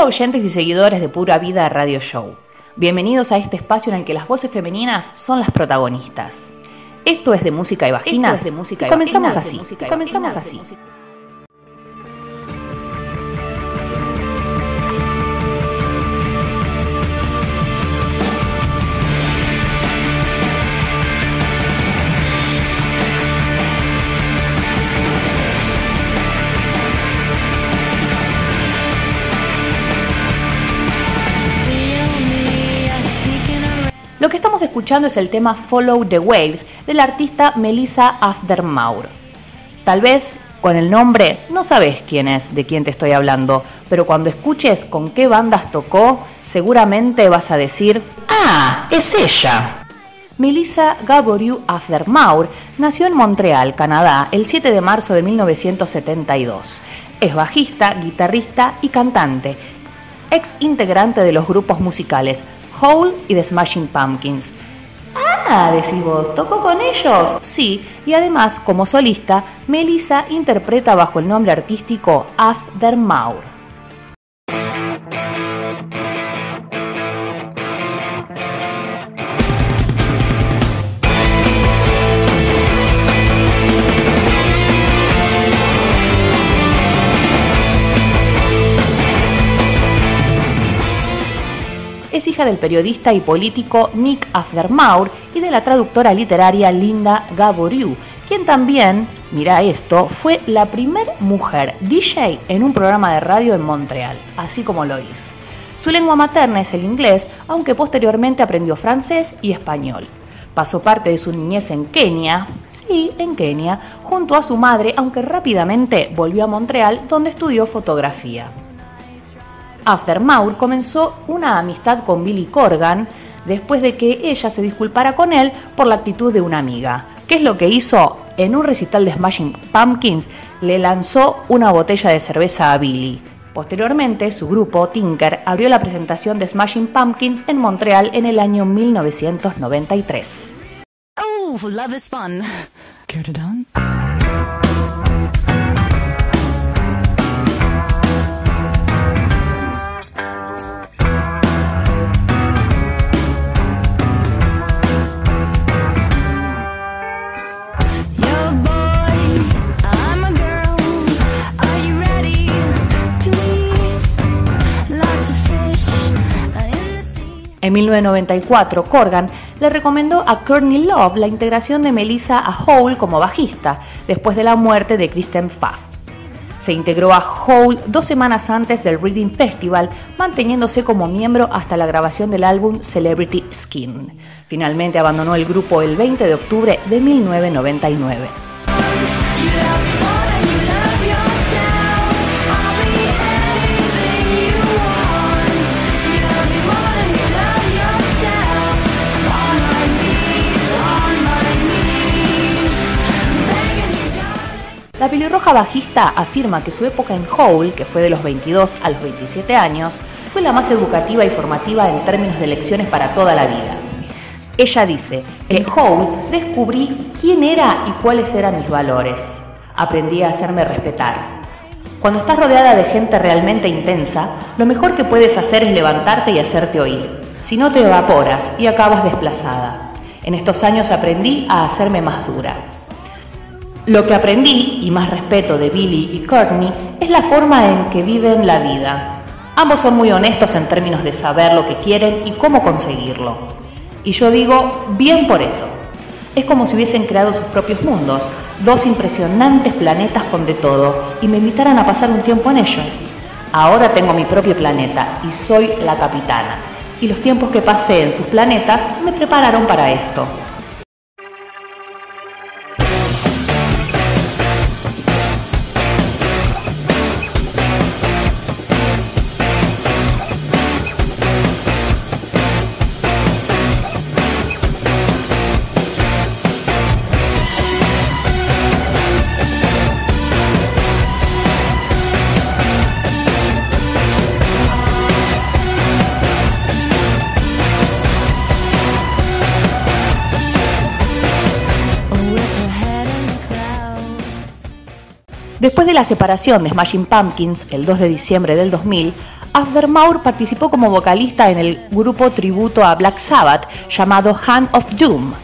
Hola oyentes y seguidores de Pura Vida Radio Show. Bienvenidos a este espacio en el que las voces femeninas son las protagonistas. Esto es de música y vaginas. de música y y comenzamos vaginas, así. de música y comenzamos vaginas, así. Escuchando es el tema Follow the Waves del artista Melissa Aftermaur. Tal vez con el nombre no sabes quién es, de quién te estoy hablando, pero cuando escuches con qué bandas tocó, seguramente vas a decir, ¡Ah! ¡Es ella! Melissa Gaboriou Aftermaur nació en Montreal, Canadá, el 7 de marzo de 1972. Es bajista, guitarrista y cantante, ex integrante de los grupos musicales Hole y The Smashing Pumpkins. Ah, decís vos, ¿tocó con ellos? Sí, y además, como solista, Melissa interpreta bajo el nombre artístico Aftermaur. Es hija del periodista y político Nick Aftermaur y de la traductora literaria Linda Gaboriou, quien también, mira esto, fue la primer mujer DJ en un programa de radio en Montreal, así como lo hizo. Su lengua materna es el inglés, aunque posteriormente aprendió francés y español. Pasó parte de su niñez en Kenia, sí, en Kenia, junto a su madre, aunque rápidamente volvió a Montreal, donde estudió fotografía. Aftermaur comenzó una amistad con Billy Corgan después de que ella se disculpara con él por la actitud de una amiga. ¿Qué es lo que hizo? En un recital de Smashing Pumpkins le lanzó una botella de cerveza a Billy. Posteriormente, su grupo, Tinker, abrió la presentación de Smashing Pumpkins en Montreal en el año 1993. Oh, love is fun. En 1994, Corgan le recomendó a Courtney Love la integración de Melissa a Hole como bajista, después de la muerte de Kristen Pfaff. Se integró a Hole dos semanas antes del Reading Festival, manteniéndose como miembro hasta la grabación del álbum Celebrity Skin. Finalmente abandonó el grupo el 20 de octubre de 1999. La pelirroja bajista afirma que su época en Hole, que fue de los 22 a los 27 años, fue la más educativa y formativa en términos de lecciones para toda la vida. Ella dice, en Hole descubrí quién era y cuáles eran mis valores. Aprendí a hacerme respetar. Cuando estás rodeada de gente realmente intensa, lo mejor que puedes hacer es levantarte y hacerte oír. Si no te evaporas y acabas desplazada. En estos años aprendí a hacerme más dura. Lo que aprendí, y más respeto de Billy y Courtney, es la forma en que viven la vida. Ambos son muy honestos en términos de saber lo que quieren y cómo conseguirlo. Y yo digo, bien por eso. Es como si hubiesen creado sus propios mundos, dos impresionantes planetas con de todo, y me invitaran a pasar un tiempo en ellos. Ahora tengo mi propio planeta y soy la capitana. Y los tiempos que pasé en sus planetas me prepararon para esto. Después de la separación de Smashing Pumpkins el 2 de diciembre del 2000, After Maur participó como vocalista en el grupo tributo a Black Sabbath llamado Hand of Doom.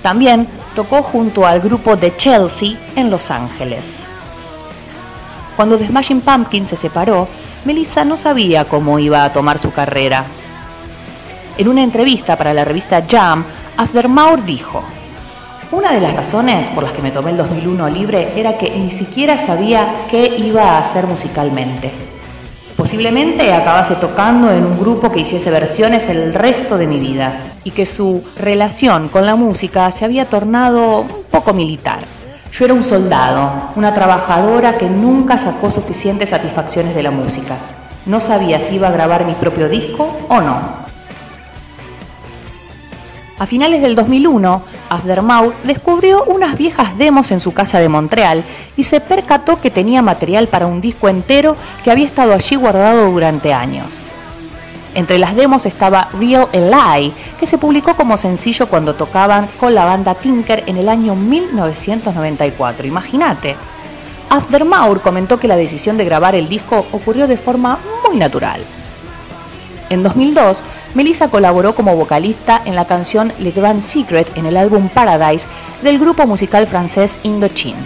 También tocó junto al grupo de Chelsea en Los Ángeles. Cuando The Smashing Pumpkins se separó, Melissa no sabía cómo iba a tomar su carrera. En una entrevista para la revista Jam, After Maur dijo: Una de las razones por las que me tomé el 2001 libre era que ni siquiera sabía qué iba a hacer musicalmente. Posiblemente acabase tocando en un grupo que hiciese versiones el resto de mi vida y que su relación con la música se había tornado un poco militar. Yo era un soldado, una trabajadora que nunca sacó suficientes satisfacciones de la música. No sabía si iba a grabar mi propio disco o no. A finales del 2001, Aftermath descubrió unas viejas demos en su casa de Montreal y se percató que tenía material para un disco entero que había estado allí guardado durante años. Entre las demos estaba Real Eli, que se publicó como sencillo cuando tocaban con la banda Tinker en el año 1994. Imagínate. Aftermath comentó que la decisión de grabar el disco ocurrió de forma muy natural. En 2002, Melissa colaboró como vocalista en la canción Le Grand Secret en el álbum Paradise del grupo musical francés Indochine.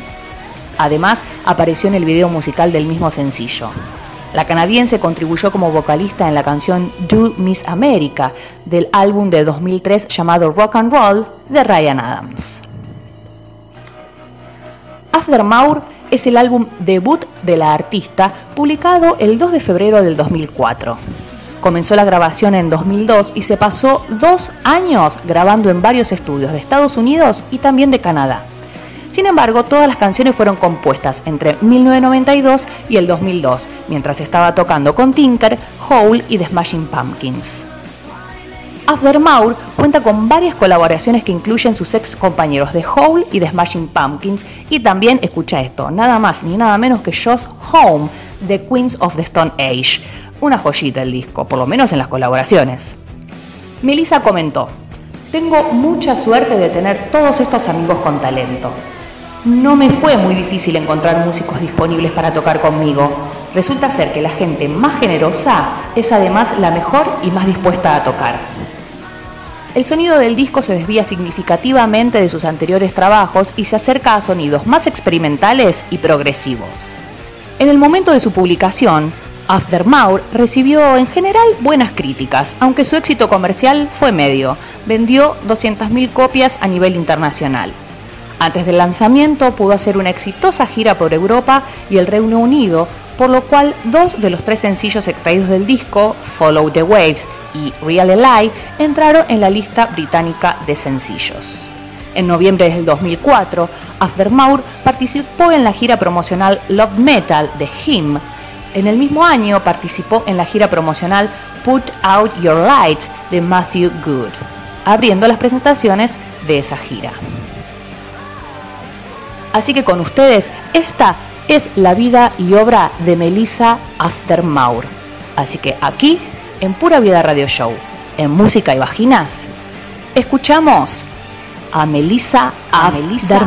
Además, apareció en el video musical del mismo sencillo. La canadiense contribuyó como vocalista en la canción Do Miss America del álbum de 2003 llamado Rock and Roll de Ryan Adams. After Maur es el álbum debut de la artista publicado el 2 de febrero del 2004. Comenzó la grabación en 2002 y se pasó dos años grabando en varios estudios de Estados Unidos y también de Canadá. Sin embargo, todas las canciones fueron compuestas entre 1992 y el 2002, mientras estaba tocando con Tinker, Hole y The Smashing Pumpkins. After Maur cuenta con varias colaboraciones que incluyen sus ex compañeros de Hole y The Smashing Pumpkins y también, escucha esto, nada más ni nada menos que Josh Home de Queens of the Stone Age, una joyita el disco, por lo menos en las colaboraciones. Melissa comentó, tengo mucha suerte de tener todos estos amigos con talento. No me fue muy difícil encontrar músicos disponibles para tocar conmigo. Resulta ser que la gente más generosa es además la mejor y más dispuesta a tocar. El sonido del disco se desvía significativamente de sus anteriores trabajos y se acerca a sonidos más experimentales y progresivos. En el momento de su publicación, After Maur recibió en general buenas críticas, aunque su éxito comercial fue medio. Vendió 200.000 copias a nivel internacional. Antes del lanzamiento pudo hacer una exitosa gira por Europa y el Reino Unido, por lo cual dos de los tres sencillos extraídos del disco, Follow the Waves y Real Lie, entraron en la lista británica de sencillos. En noviembre del 2004, After Maur participó en la gira promocional Love Metal de Him. En el mismo año participó en la gira promocional Put Out Your Light de Matthew Good, abriendo las presentaciones de esa gira. Así que con ustedes, esta es la vida y obra de Melissa After Maur. Así que aquí, en Pura Vida Radio Show, en Música y Vaginas, escuchamos a Melissa After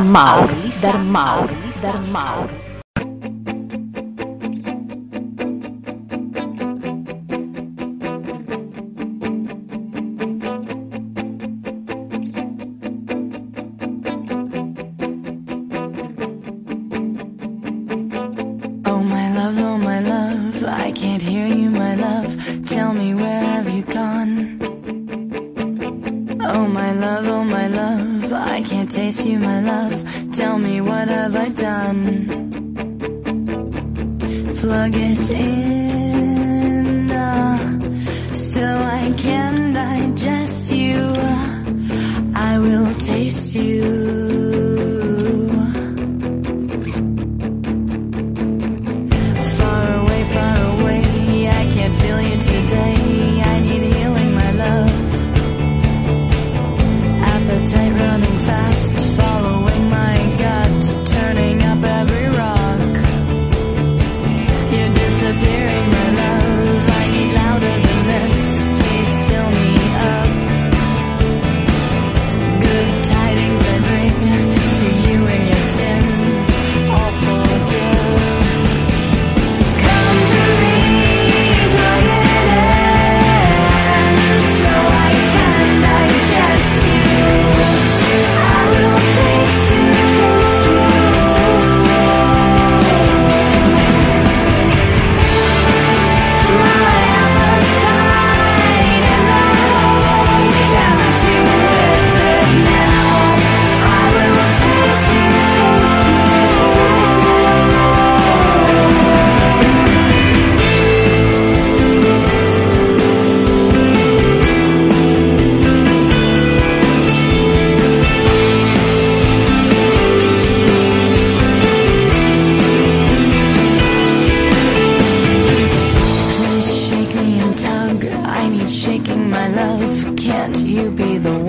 Oh my love, oh my love, I can't taste you, my love. Tell me what have I done? Plug it in, uh, so I can digest you. I will taste you. Far away, far away, I can't feel you today. shaking my love. Can't you be the